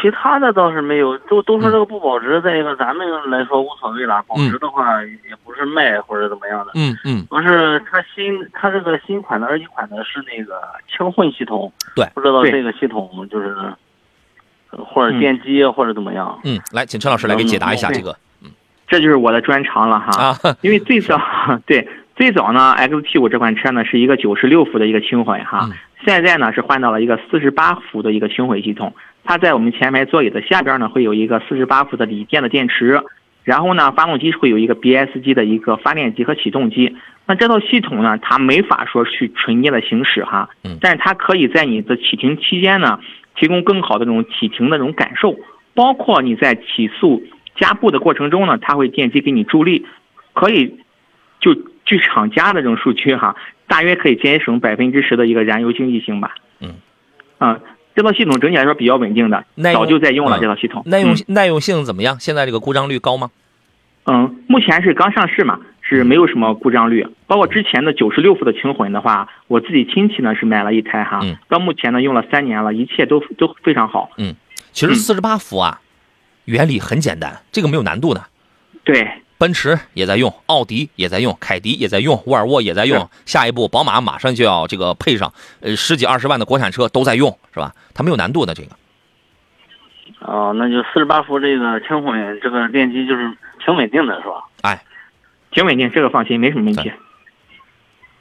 其他的倒是没有，都都说这个不保值。再一个，咱们来说无所谓了，保值的话也不是卖或者怎么样的。嗯嗯。不是它新，它这个新款的二级款的是那个轻混系统。对。不知道这个系统就是或者电机或者怎么样。嗯，来，请陈老师来给解答一下这个。嗯，这就是我的专长了哈。啊。因为最早 对最早呢，XT 五这款车呢是一个九十六伏的一个轻混哈。现在呢是换到了一个四十八伏的一个轻混系统，它在我们前排座椅的下边呢会有一个四十八伏的锂电的电池，然后呢发动机会有一个 BSG 的一个发电机和启动机。那这套系统呢，它没法说去纯电的行驶哈，但是它可以在你的启停期间呢提供更好的这种启停的这种感受，包括你在起速加步的过程中呢，它会电机给你助力，可以就据厂家的这种数据哈。大约可以节省百分之十的一个燃油经济性吧。嗯，啊，这套系统整体来说比较稳定的，早就在用了这套系统。耐用耐用性怎么样？现在这个故障率高吗？嗯，目前是刚上市嘛，是没有什么故障率。包括之前的九十六伏的轻混的话，我自己亲戚呢是买了一台哈，到目前呢用了三年了，一切都都非常好。嗯，其实四十八伏啊，原理很简单，这个没有难度的。对。奔驰也在用，奥迪也在用，凯迪也在用，沃尔沃也在用。下一步，宝马马上就要这个配上，呃，十几二十万的国产车都在用，是吧？它没有难度的这个。哦，那就四十八伏这个轻混，这个电机就是挺稳定的，是吧？哎，挺稳定，这个放心，没什么问题。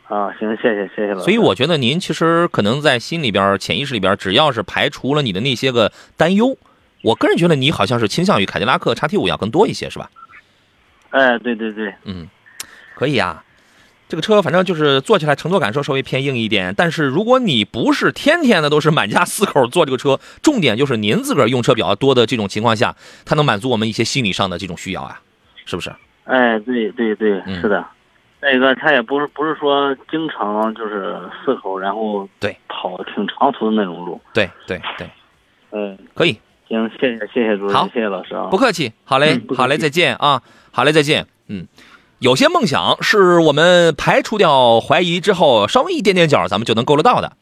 啊，行，谢谢，谢谢老师。所以我觉得您其实可能在心里边、潜意识里边，只要是排除了你的那些个担忧，我个人觉得你好像是倾向于凯迪拉克叉 T 五要更多一些，是吧？哎，对对对，嗯，可以啊，这个车反正就是坐起来乘坐感受稍微偏硬一点，但是如果你不是天天的都是满家四口坐这个车，重点就是您自个儿用车比较多的这种情况下，它能满足我们一些心理上的这种需要啊，是不是？哎，对对对，是的。再一个，它也不是不是说经常就是四口，然后对跑挺长途的那种路。对对对，嗯，可以。行，谢谢谢谢主任，谢谢老师啊，不客气，好嘞，好嘞，再见啊。好嘞，再见。嗯，有些梦想是我们排除掉怀疑之后，稍微一点点脚，咱们就能够得到的；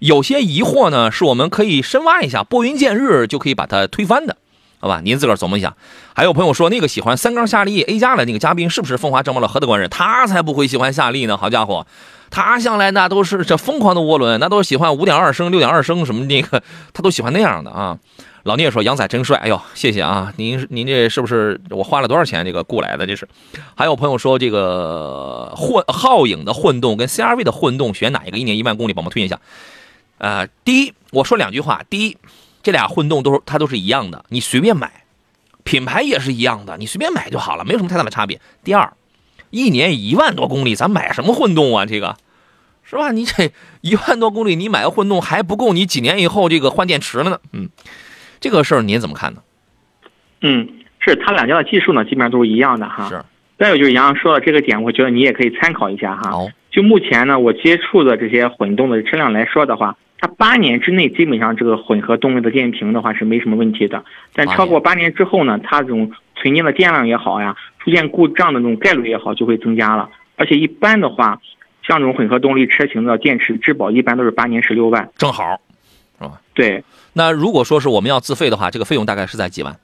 有些疑惑呢，是我们可以深挖一下，拨云见日就可以把它推翻的，好吧？您自个儿琢磨一下。还有朋友说，那个喜欢三缸夏利 A 加的那个嘉宾，是不是风华正茂的何德官人？他才不会喜欢夏利呢！好家伙，他向来那都是这疯狂的涡轮，那都是喜欢五点二升、六点二升什么那个，他都喜欢那样的啊。老聂说：“杨仔真帅，哎呦，谢谢啊！您您这是不是我花了多少钱这个雇来的？这是。还有朋友说这个混皓影的混动跟 CRV 的混动选哪一个？一年一万公里，帮忙推荐一下。呃，第一，我说两句话。第一，这俩混动都是它都是一样的，你随便买，品牌也是一样的，你随便买就好了，没有什么太大的差别。第二，一年一万多公里，咱买什么混动啊？这个是吧？你这一万多公里，你买个混动还不够你几年以后这个换电池了呢？嗯，这个事儿您怎么看呢？嗯，是他两家的技术呢，基本上都是一样的哈。是。再有就是杨洋说的这个点，我觉得你也可以参考一下哈。好。就目前呢，我接触的这些混动的车辆来说的话，它八年之内基本上这个混合动力的电瓶的话是没什么问题的。但超过八年之后呢，它这种存电的电量也好呀，出现故障的那种概率也好，就会增加了。而且一般的话，像这种混合动力车型的电池质保一般都是八年十六万，正好，是吧？对。那如果说是我们要自费的话，这个费用大概是在几万？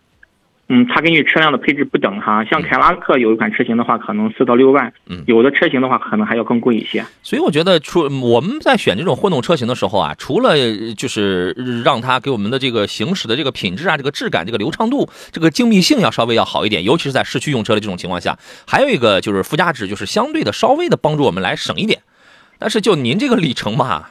嗯，它根据车辆的配置不等哈，像凯拉克有一款车型的话，可能四到六万，嗯，有的车型的话可能还要更贵一些。所以我觉得，除我们在选这种混动车型的时候啊，除了就是让它给我们的这个行驶的这个品质啊、这个质感、这个流畅度、这个静谧性要稍微要好一点，尤其是在市区用车的这种情况下，还有一个就是附加值，就是相对的稍微的帮助我们来省一点。但是就您这个里程嘛，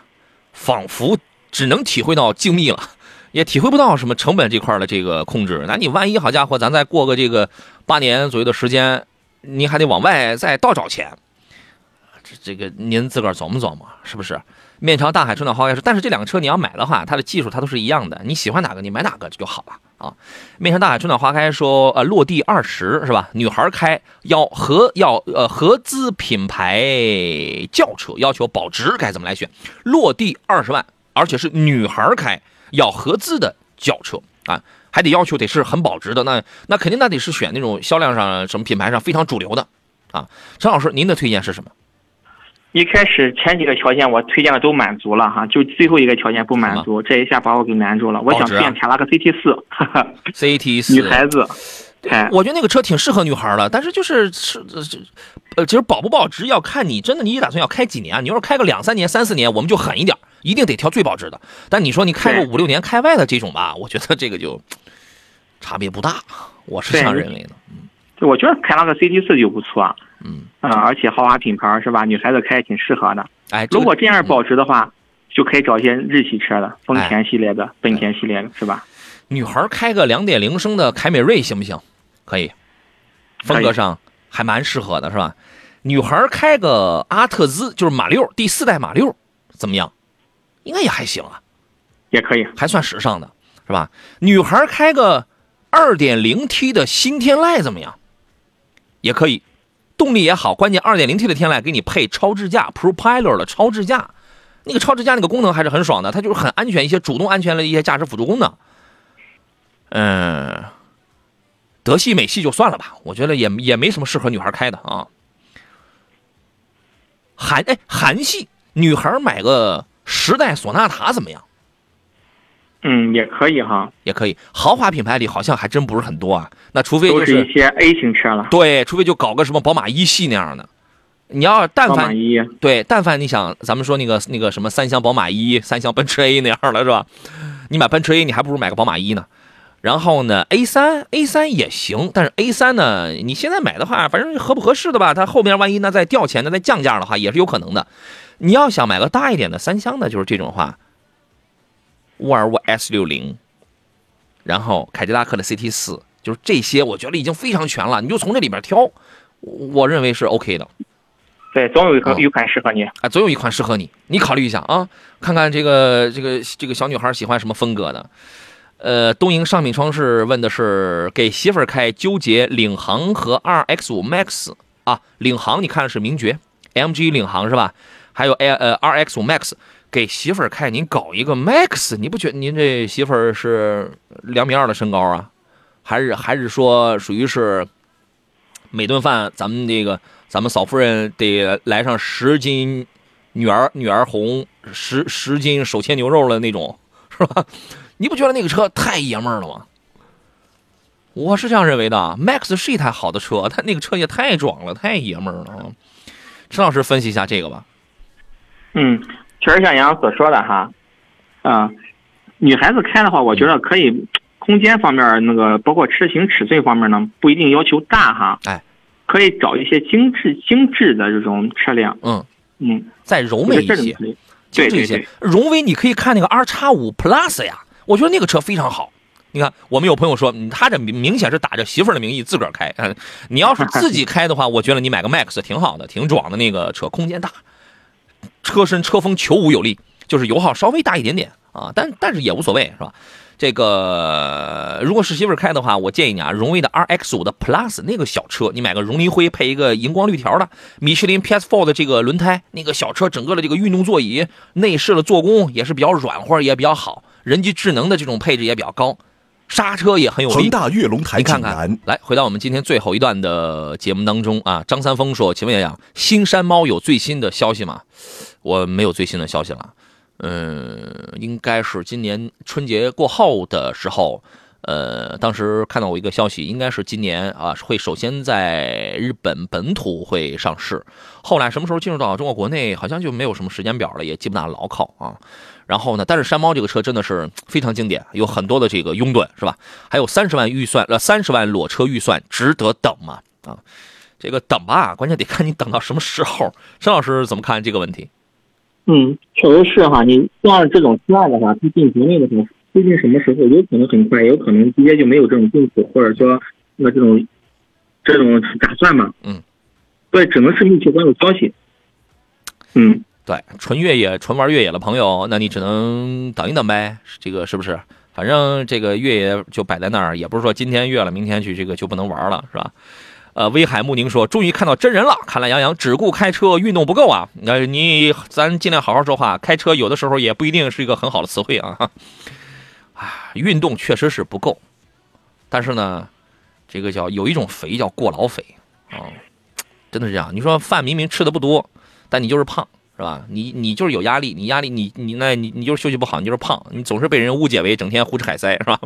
仿佛只能体会到静谧了。也体会不到什么成本这块的这个控制，那你万一好家伙，咱再过个这个八年左右的时间，你还得往外再倒找钱，这这个您自个儿琢磨琢磨，是不是？面朝大海，春暖花开是，但是这两个车你要买的话，它的技术它都是一样的，你喜欢哪个你买哪个就好了啊。面朝大海，春暖花开说，呃，落地二十是吧？女孩开要合要呃合资品牌轿车，要求保值该怎么来选？落地二十万，而且是女孩开。要合资的轿车啊，还得要求得是很保值的，那那肯定那得是选那种销量上什么品牌上非常主流的啊。陈老师，您的推荐是什么？一开始前几个条件我推荐的都满足了哈，就最后一个条件不满足，这一下把我给难住了。我想推荐凯拉克 CT 四，CT 四，女孩子。哎，我觉得那个车挺适合女孩的，但是就是是这，呃，其实保不保值要看你真的你打算要开几年啊？你要是开个两三年、三四年，我们就狠一点。一定得挑最保值的，但你说你开个五六年开外的这种吧，我觉得这个就差别不大，我是这样认为的。嗯，我觉得开那个 CT 四就不错。嗯啊，而且豪华品牌是吧？女孩子开也挺适合的。哎，如果这样保值的话，就可以找一些日系车的，丰田系列的、本田系列的，是吧？女孩开个两点零升的凯美瑞行不行？可以，风格上还蛮适合的，是吧？女孩开个阿特兹，就是马六第四代马六，怎么样？应该也还行啊，也可以，还算时尚的，是吧？女孩开个二点零 T 的新天籁怎么样？也可以，动力也好，关键二点零 T 的天籁给你配超智驾 Propeller 的超智驾，那个超智驾那个功能还是很爽的，它就是很安全一些，主动安全的一些驾驶辅助功能。嗯，德系美系就算了吧，我觉得也也没什么适合女孩开的啊。韩哎，韩系女孩买个。时代索纳塔怎么样？嗯，也可以哈，也可以。豪华品牌里好像还真不是很多啊。那除非就是一些 A 型车了。对，除非就搞个什么宝马一系那样的。你要但凡对，但凡你想咱们说那个那个什么三厢宝马一、三厢奔驰 A 那样的是吧？你买奔驰 A，你还不如买个宝马一呢。然后呢，A 三 A 三也行，但是 A 三呢，你现在买的话，反正合不合适的吧？它后面万一呢再掉钱呢，再降价的话，也是有可能的。你要想买个大一点的三厢的，就是这种话，沃尔沃 S 六零，然后凯迪拉克的 CT 四，就是这些，我觉得已经非常全了。你就从这里边挑，我认为是 OK 的。对，总有一款一款适合你啊，总有一款适合你，你考虑一下啊，看看这个这个这个小女孩喜欢什么风格的。呃，东营尚品窗是问的是给媳妇儿开，纠结领航和 RX 五 Max 啊，领航你看的是名爵 MG 领航是吧？还有 A 呃 R X 五 Max 给媳妇儿开，您搞一个 Max，你不觉得您这媳妇儿是两米二的身高啊？还是还是说属于是每顿饭咱们这个咱们嫂夫人得来上十斤女儿女儿红，十十斤手切牛肉的那种，是吧？你不觉得那个车太爷们儿了吗？我是这样认为的，Max 是一台好的车，但那个车也太壮了，太爷们儿了啊！陈老师分析一下这个吧。嗯，确实像杨所说的哈，啊，女孩子开的话，我觉得可以，空间方面那个包括车型尺寸方面呢，不一定要求大哈，哎，可以找一些精致精致的这种车辆，嗯嗯，再柔美一些，精致一些。荣威你可以看那个 R 叉五 Plus 呀，我觉得那个车非常好。你看，我们有朋友说，他这明明显是打着媳妇儿的名义自个儿开，嗯，你要是自己开的话，我觉得你买个 Max 挺好的，挺壮的那个车，空间大。车身车风球无有力，就是油耗稍微大一点点啊，但但是也无所谓，是吧？这个如果是媳妇儿开的话，我建议你啊，荣威的 RX 五的 Plus 那个小车，你买个绒泥灰配一个荧光绿条的，米其林 PS4 的这个轮胎，那个小车整个的这个运动座椅，内饰的做工也是比较软和，也比较好，人机智能的这种配置也比较高，刹车也很有力。恒大跃龙台，你看看，来回到我们今天最后一段的节目当中啊，张三丰说，请问杨洋，新山猫有最新的消息吗？我没有最新的消息了。嗯，应该是今年春节过后的时候，呃，当时看到我一个消息，应该是今年啊，会首先在日本本土会上市，后来什么时候进入到中国国内，好像就没有什么时间表了，也记不大牢靠啊。然后呢，但是山猫这个车真的是非常经典，有很多的这个拥趸，是吧？还有三十万预算，呃，三十万裸车预算，值得等吗？啊，这个等吧，关键得看你等到什么时候。申老师怎么看这个问题？嗯，确实是哈。你像这种车的话，它进国内的话，最近什么时候有可能很快，有可能直接就没有这种进口，或者说那这种这种打算嘛。嗯，对，只能是密切关注消息。嗯，对，纯越野、纯玩越野的朋友，那你只能等一等呗。这个是不是？反正这个越野就摆在那儿，也不是说今天越了，明天去这个就不能玩了，是吧？呃，威海慕宁说：“终于看到真人了，看来杨洋只顾开车，运动不够啊。那你咱尽量好好说话，开车有的时候也不一定是一个很好的词汇啊。啊，运动确实是不够，但是呢，这个叫有一种肥叫过劳肥啊，真的是这样。你说饭明明吃的不多，但你就是胖，是吧？你你就是有压力，你压力你你那你你就是休息不好，你就是胖，你总是被人误解为整天胡吃海塞，是吧？”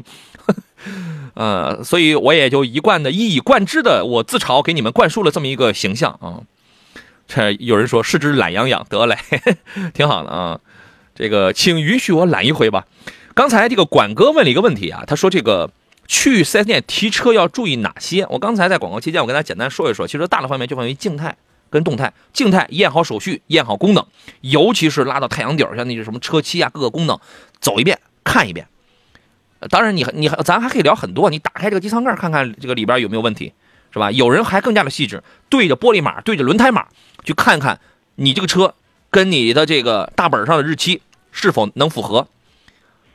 呃，所以我也就一贯的一以贯之的，我自嘲给你们灌输了这么一个形象啊。这有人说是只懒羊羊，得嘞，挺好的啊。这个，请允许我懒一回吧。刚才这个管哥问了一个问题啊，他说这个去四 S 店提车要注意哪些？我刚才在广告期间，我跟大家简单说一说。其实大的方面就分为静态跟动态。静态验好手续，验好功能，尤其是拉到太阳底儿，像那些什么车漆啊，各个功能走一遍，看一遍。当然，你你还咱还可以聊很多。你打开这个机舱盖看看这个里边有没有问题，是吧？有人还更加的细致，对着玻璃码，对着轮胎码去看看你这个车跟你的这个大本上的日期是否能符合。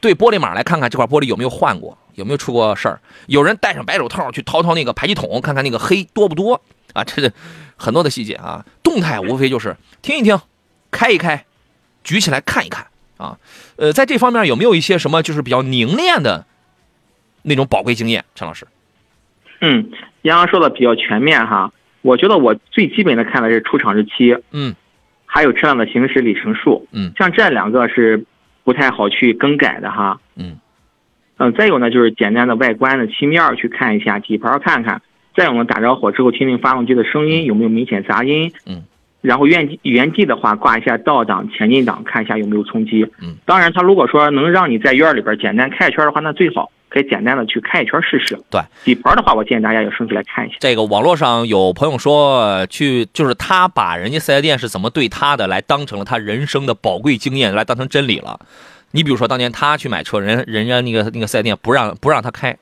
对玻璃码来看看这块玻璃有没有换过，有没有出过事儿。有人戴上白手套去掏掏那个排气筒，看看那个黑多不多啊？这是很多的细节啊。动态无非就是听一听，开一开，举起来看一看。啊，呃，在这方面有没有一些什么就是比较凝练的那种宝贵经验，陈老师？嗯，杨洋说的比较全面哈。我觉得我最基本的看的是出厂日期，嗯，还有车辆的行驶里程数，嗯，像这两个是不太好去更改的哈，嗯，嗯，再有呢就是简单的外观的漆面去看一下，底盘看看，再我们打着火之后听听发动机的声音有没有明显杂音，嗯。然后原原地的话挂一下倒档、前进档，看一下有没有冲击。嗯，当然，他如果说能让你在院里边简单开一圈的话，那最好可以简单的去开一圈试试。对，底盘的话，我建议大家要升起来看一下。这个网络上有朋友说，去就是他把人家四 S 店是怎么对他的，来当成了他人生的宝贵经验，来当成真理了。你比如说，当年他去买车，人人家那个那个四 S 店不让不让他开。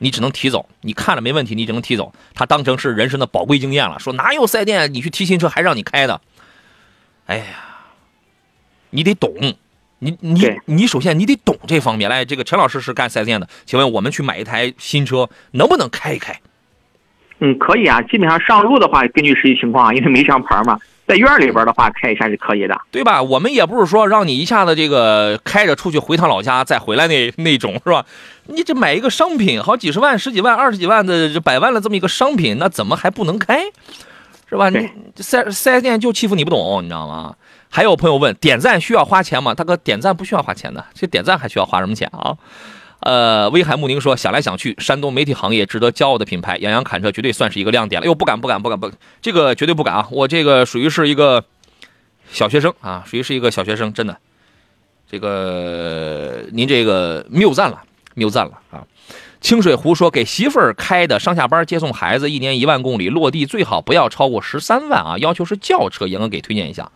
你只能提走，你看了没问题，你只能提走。他当成是人生的宝贵经验了，说哪有四 S 店你去提新车还让你开的？哎呀，你得懂，你你你首先你得懂这方面。来，这个陈老师是干四 S 店的，请问我们去买一台新车能不能开一开？嗯，可以啊，基本上上路的话，根据实际情况，因为没上牌嘛。在院里边的话，开一下是可以的，对吧？我们也不是说让你一下子这个开着出去回趟老家再回来那那种，是吧？你这买一个商品，好几十万、十几万、二十几万的这百万的这么一个商品，那怎么还不能开？是吧？你四四 S 店就欺负你不懂，你知道吗？还有朋友问，点赞需要花钱吗？大哥，点赞不需要花钱的，这点赞还需要花什么钱啊？呃，威海慕宁说，想来想去，山东媒体行业值得骄傲的品牌，杨洋侃车绝对算是一个亮点了。哟，不敢，不敢，不敢，不，这个绝对不敢啊！我这个属于是一个小学生啊，属于是一个小学生，真的。这个您这个谬赞了，谬赞了啊！清水湖说，给媳妇儿开的上下班接送孩子，一年一万公里，落地最好不要超过十三万啊，要求是轿车，严哥给推荐一下。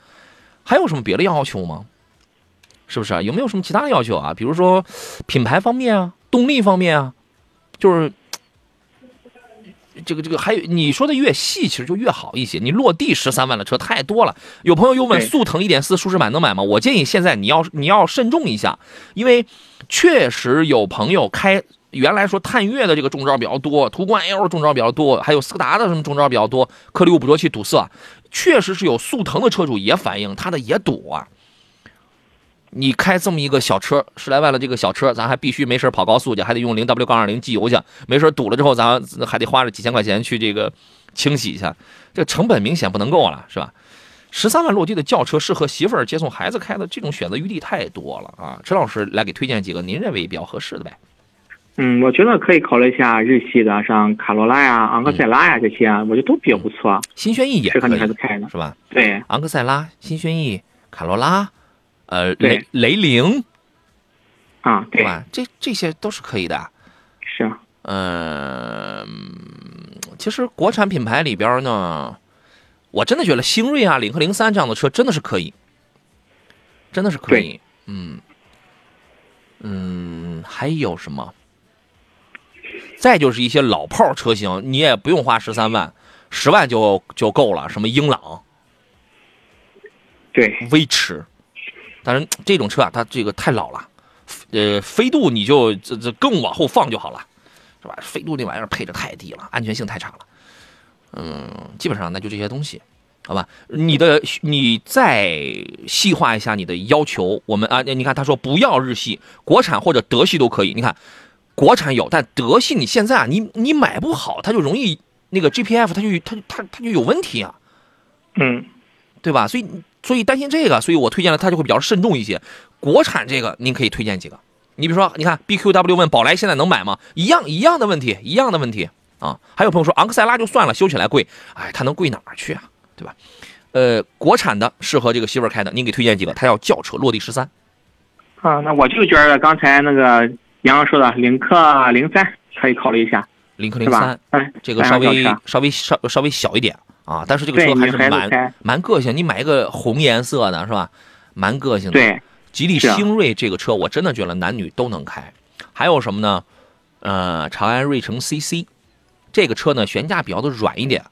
还有什么别的要求吗？是不是啊？有没有什么其他的要求啊？比如说品牌方面啊，动力方面啊，就是这个这个还有你说的越细，其实就越好一些。你落地十三万的车太多了。有朋友又问速腾一点四舒适版能买吗？我建议现在你要你要慎重一下，因为确实有朋友开原来说探岳的这个中招比较多，途观 L 中招比较多，还有斯柯达的什么中招比较多，颗粒物捕捉器堵塞，确实是有速腾的车主也反映他的也堵啊。你开这么一个小车，十来万的这个小车，咱还必须没事跑高速去，还得用零 W 杠二零机油去，没事堵了之后，咱还得花着几千块钱去这个清洗一下，这成本明显不能够了，是吧？十三万落地的轿车，适合媳妇儿接送孩子开的，这种选择余地太多了啊！陈老师来给推荐几个您认为比较合适的呗？嗯，我觉得可以考虑一下日系的，像卡罗拉呀、昂克赛拉呀这些，我觉得都比较不错。新轩逸也适合女孩子开的，是吧？对，昂克赛拉、新轩逸、卡罗拉。呃，雷雷凌，啊，对吧？这这些都是可以的。是。嗯，其实国产品牌里边呢，我真的觉得星瑞啊、领克零三这样的车真的是可以，真的是可以。嗯嗯，还有什么？再就是一些老炮车型，你也不用花十三万，十万就就够了。什么英朗，对，威驰。当然，这种车啊，它这个太老了，呃，飞度你就这这更往后放就好了，是吧？飞度那玩意儿配置太低了，安全性太差了，嗯，基本上那就这些东西，好吧？你的你再细化一下你的要求，我们啊，你看他说不要日系，国产或者德系都可以。你看，国产有，但德系你现在啊，你你买不好，它就容易那个 GPF 它就它它它就有问题啊，嗯，对吧？所以。所以担心这个，所以我推荐了它就会比较慎重一些。国产这个您可以推荐几个？你比如说，你看 BQW 问宝来现在能买吗？一样一样的问题，一样的问题啊。还有朋友说昂克赛拉就算了，修起来贵，哎，它能贵哪儿去啊？对吧？呃，国产的适合这个媳妇开的，您给推荐几个？它要轿车，落地十三。啊，那我就觉得刚才那个杨洋说的领克零三可以考虑一下。领克零三，这个稍微稍微稍稍微小一点。啊，但是这个车还是蛮蛮个性，你买一个红颜色的是吧？蛮个性的。对，吉利星瑞这个车，我真的觉得男女都能开。还有什么呢？呃，长安瑞城 CC 这个车呢，悬架比较的软一点，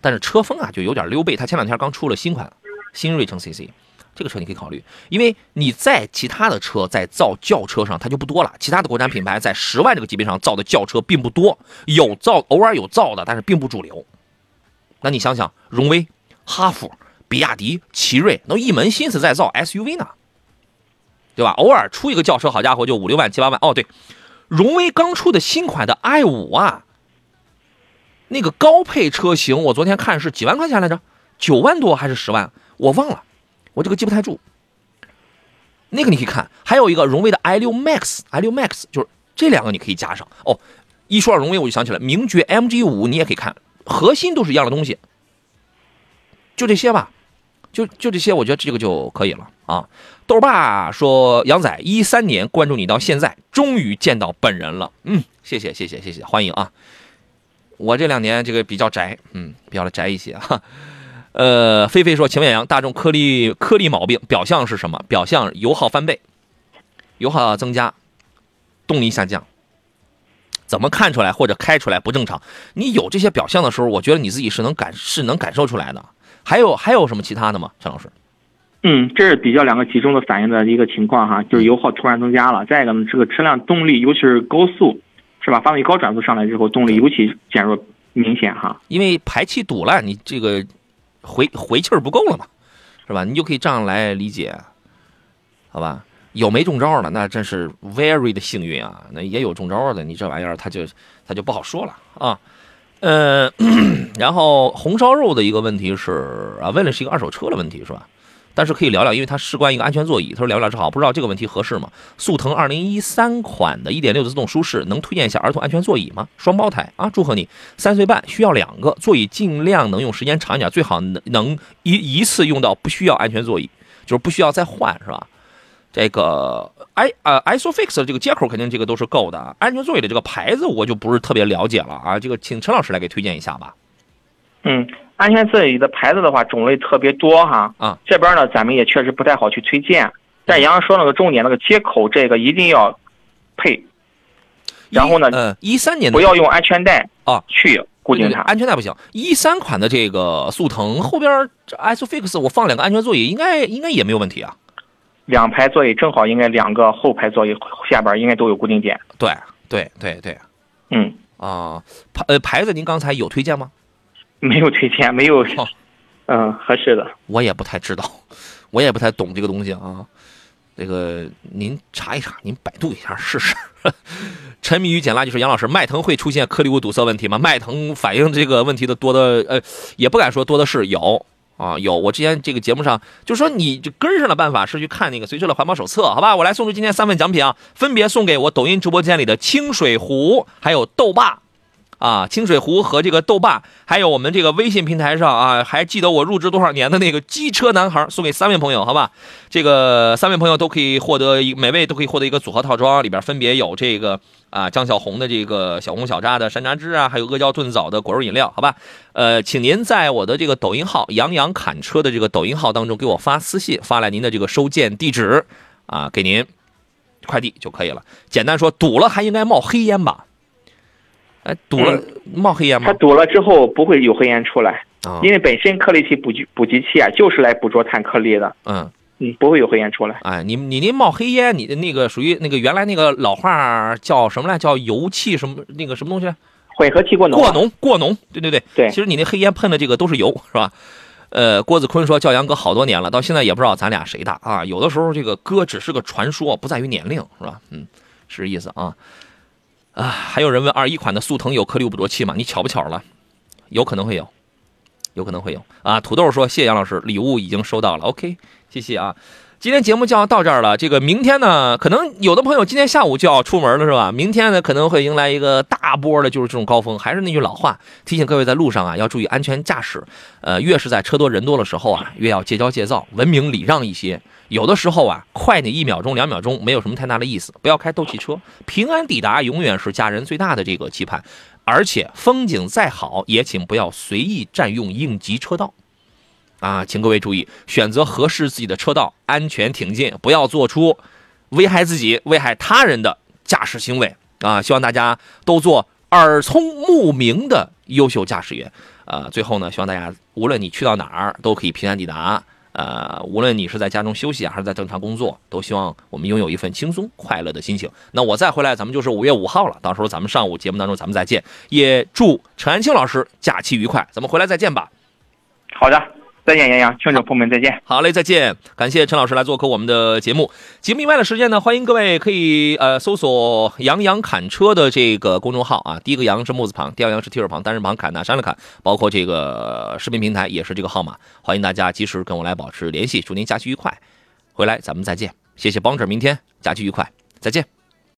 但是车风啊就有点溜背。它前两天刚出了新款新瑞城 CC，这个车你可以考虑，因为你在其他的车在造轿车上它就不多了，其他的国产品牌在十万这个级别上造的轿车并不多，有造偶尔有造的，但是并不主流。那你想想，荣威、哈弗、比亚迪、奇瑞，都一门心思在造 SUV 呢，对吧？偶尔出一个轿车，好家伙，就五六万、七八万。哦，对，荣威刚出的新款的 i 五啊，那个高配车型，我昨天看是几万块钱来着？九万多还是十万？我忘了，我这个记不太住。那个你可以看，还有一个荣威的 i 六 Max，i 六 Max 就是这两个你可以加上。哦，一说到荣威，我就想起来名爵 MG 五，你也可以看。核心都是一样的东西，就这些吧，就就这些，我觉得这个就可以了啊。豆爸说：“杨仔，一三年关注你到现在，终于见到本人了。”嗯，谢谢谢谢谢谢，欢迎啊！我这两年这个比较宅，嗯，比较的宅一些哈。呃，菲菲说：“请问杨，大众颗粒颗粒毛病表象是什么？表象油耗翻倍，油耗增加，动力下降。”怎么看出来或者开出来不正常？你有这些表象的时候，我觉得你自己是能感是能感受出来的。还有还有什么其他的吗，陈老师？嗯，这是比较两个集中的反应的一个情况哈，就是油耗突然增加了。再一个呢，这个车辆动力，尤其是高速，是吧？发动机高转速上来之后，动力尤其减弱明显哈。因为排气堵了，你这个回回气儿不够了嘛，是吧？你就可以这样来理解，好吧？有没中招的，那真是 very 的幸运啊！那也有中招的，你这玩意儿他就他就不好说了啊。呃，然后红烧肉的一个问题是啊，问的是一个二手车的问题是吧？但是可以聊聊，因为他事关一个安全座椅，他说聊聊正好，不知道这个问题合适吗？速腾二零一三款的一点六自动舒适，能推荐一下儿童安全座椅吗？双胞胎啊，祝贺你三岁半，需要两个座椅，尽量能用时间长一点，最好能能一一次用到不需要安全座椅，就是不需要再换是吧？这个 i 呃 isofix 的这个接口肯定这个都是够的，安全座椅的这个牌子我就不是特别了解了啊，这个请陈老师来给推荐一下吧。嗯，安全座椅的牌子的话种类特别多哈，啊，这边呢咱们也确实不太好去推荐。但杨洋说那个重点那个接口这个一定要配，然后呢，呃，一三年不要用安全带啊去固定它。安全带不行。一三款的这个速腾后边这 ISOFIX 我放两个安全座椅，应该应该也没有问题啊。两排座椅正好应该两个后排座椅下边应该都有固定点。对对对对，嗯啊牌呃牌子您刚才有推荐吗？没有推荐，没有。嗯，合适的。我也不太知道，我也不太懂这个东西啊。这个您查一查，您百度一下试试。沉迷于捡垃圾说杨老师，迈腾会出现颗粒物堵塞问题吗？迈腾反映这个问题的多的，呃，也不敢说多的是，有啊有。我之前这个节目上就说，你就跟上的办法是去看那个随车的环保手册，好吧？我来送出今天三份奖品啊，分别送给我抖音直播间里的清水湖，还有豆爸。啊，清水湖和这个豆瓣，还有我们这个微信平台上啊，还记得我入职多少年的那个机车男孩，送给三位朋友，好吧？这个三位朋友都可以获得，每位都可以获得一个组合套装，里边分别有这个啊张小红的这个小红小扎的山楂汁啊，还有阿胶炖枣的果肉饮料，好吧？呃，请您在我的这个抖音号“杨洋侃车”的这个抖音号当中给我发私信，发来您的这个收件地址啊，给您快递就可以了。简单说，堵了还应该冒黑烟吧？哎，堵了冒黑烟吗？它堵了之后不会有黑烟出来，因为本身颗粒体捕捕集器啊，就是来捕捉碳颗粒的。嗯嗯，不会有黑烟出来。哎，你你那冒黑烟，你的那个属于那个原来那个老话叫什么来？叫油气什么那个什么东西？混合气过浓。过浓过浓，对对对对。其实你那黑烟喷的这个都是油，是吧？呃，郭子坤说叫杨哥好多年了，到现在也不知道咱俩谁大啊。有的时候这个哥只是个传说，不在于年龄，是吧？嗯，是这意思啊。啊，还有人问二一款的速腾有颗粒捕捉器吗？你巧不巧了？有可能会有，有可能会有啊。土豆说：“谢杨老师，礼物已经收到了。”OK，谢谢啊。今天节目就要到这儿了。这个明天呢，可能有的朋友今天下午就要出门了，是吧？明天呢，可能会迎来一个大波的，就是这种高峰。还是那句老话，提醒各位在路上啊，要注意安全驾驶。呃，越是在车多人多的时候啊，越要戒骄戒躁，文明礼让一些。有的时候啊，快你一秒钟、两秒钟，没有什么太大的意思。不要开斗气车，平安抵达永远是家人最大的这个期盼。而且风景再好，也请不要随意占用应急车道。啊，请各位注意，选择合适自己的车道，安全挺进，不要做出危害自己、危害他人的驾驶行为。啊，希望大家都做耳聪目明的优秀驾驶员。呃，最后呢，希望大家无论你去到哪儿，都可以平安抵达。呃，无论你是在家中休息，还是在正常工作，都希望我们拥有一份轻松快乐的心情。那我再回来，咱们就是五月五号了，到时候咱们上午节目当中咱们再见。也祝陈安青老师假期愉快，咱们回来再见吧。好的。再见，杨洋，听众朋友们，再见。好嘞，再见。感谢陈老师来做客我们的节目。节目以外的时间呢，欢迎各位可以呃搜索“杨洋侃车”的这个公众号啊。第一个“杨”是木字旁，第二个“杨”是提手旁，单人旁，侃呢山了侃，包括这个视频平台也是这个号码。欢迎大家及时跟我来保持联系。祝您假期愉快，回来咱们再见。谢谢帮着，明天假期愉快，再见。